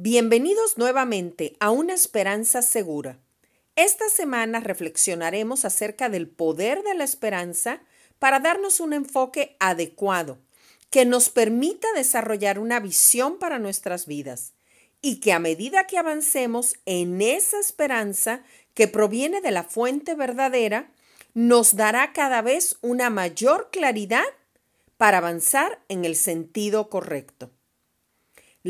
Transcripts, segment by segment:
Bienvenidos nuevamente a Una Esperanza Segura. Esta semana reflexionaremos acerca del poder de la esperanza para darnos un enfoque adecuado que nos permita desarrollar una visión para nuestras vidas y que a medida que avancemos en esa esperanza que proviene de la fuente verdadera, nos dará cada vez una mayor claridad para avanzar en el sentido correcto.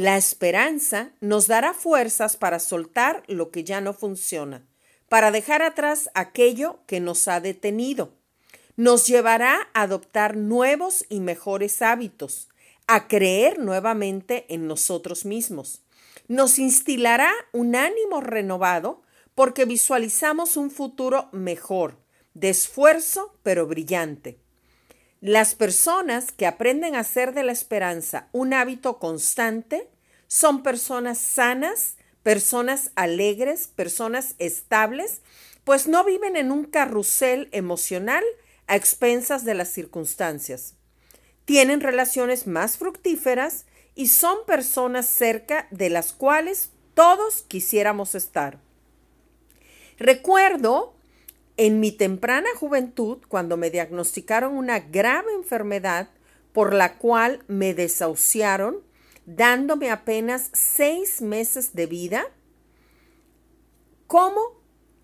La esperanza nos dará fuerzas para soltar lo que ya no funciona, para dejar atrás aquello que nos ha detenido. Nos llevará a adoptar nuevos y mejores hábitos, a creer nuevamente en nosotros mismos. Nos instilará un ánimo renovado porque visualizamos un futuro mejor, de esfuerzo pero brillante. Las personas que aprenden a hacer de la esperanza un hábito constante son personas sanas, personas alegres, personas estables, pues no viven en un carrusel emocional a expensas de las circunstancias. Tienen relaciones más fructíferas y son personas cerca de las cuales todos quisiéramos estar. Recuerdo en mi temprana juventud, cuando me diagnosticaron una grave enfermedad por la cual me desahuciaron, dándome apenas seis meses de vida, cómo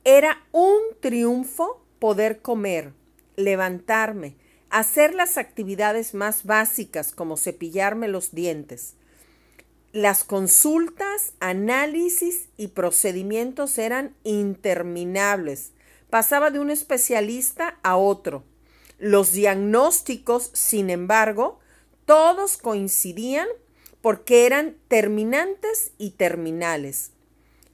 era un triunfo poder comer, levantarme, hacer las actividades más básicas como cepillarme los dientes. Las consultas, análisis y procedimientos eran interminables pasaba de un especialista a otro. Los diagnósticos, sin embargo, todos coincidían porque eran terminantes y terminales.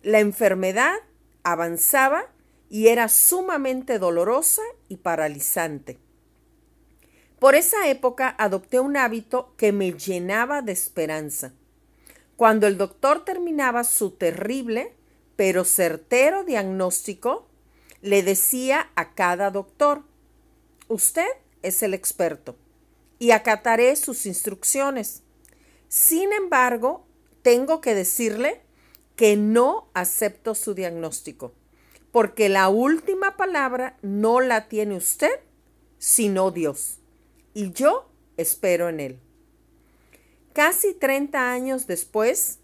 La enfermedad avanzaba y era sumamente dolorosa y paralizante. Por esa época adopté un hábito que me llenaba de esperanza. Cuando el doctor terminaba su terrible pero certero diagnóstico, le decía a cada doctor, usted es el experto y acataré sus instrucciones. Sin embargo, tengo que decirle que no acepto su diagnóstico, porque la última palabra no la tiene usted, sino Dios, y yo espero en Él. Casi 30 años después,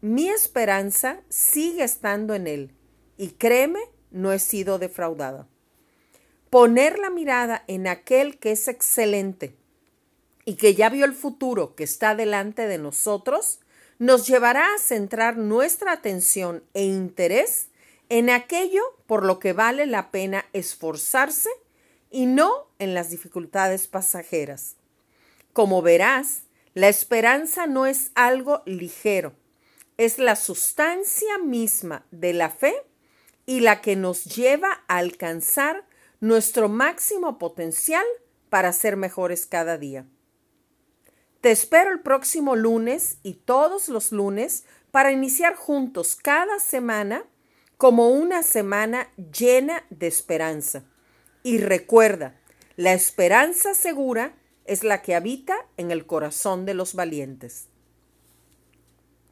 mi esperanza sigue estando en Él, y créeme no he sido defraudada. Poner la mirada en aquel que es excelente y que ya vio el futuro que está delante de nosotros, nos llevará a centrar nuestra atención e interés en aquello por lo que vale la pena esforzarse y no en las dificultades pasajeras. Como verás, la esperanza no es algo ligero, es la sustancia misma de la fe y la que nos lleva a alcanzar nuestro máximo potencial para ser mejores cada día. Te espero el próximo lunes y todos los lunes para iniciar juntos cada semana como una semana llena de esperanza. Y recuerda, la esperanza segura es la que habita en el corazón de los valientes.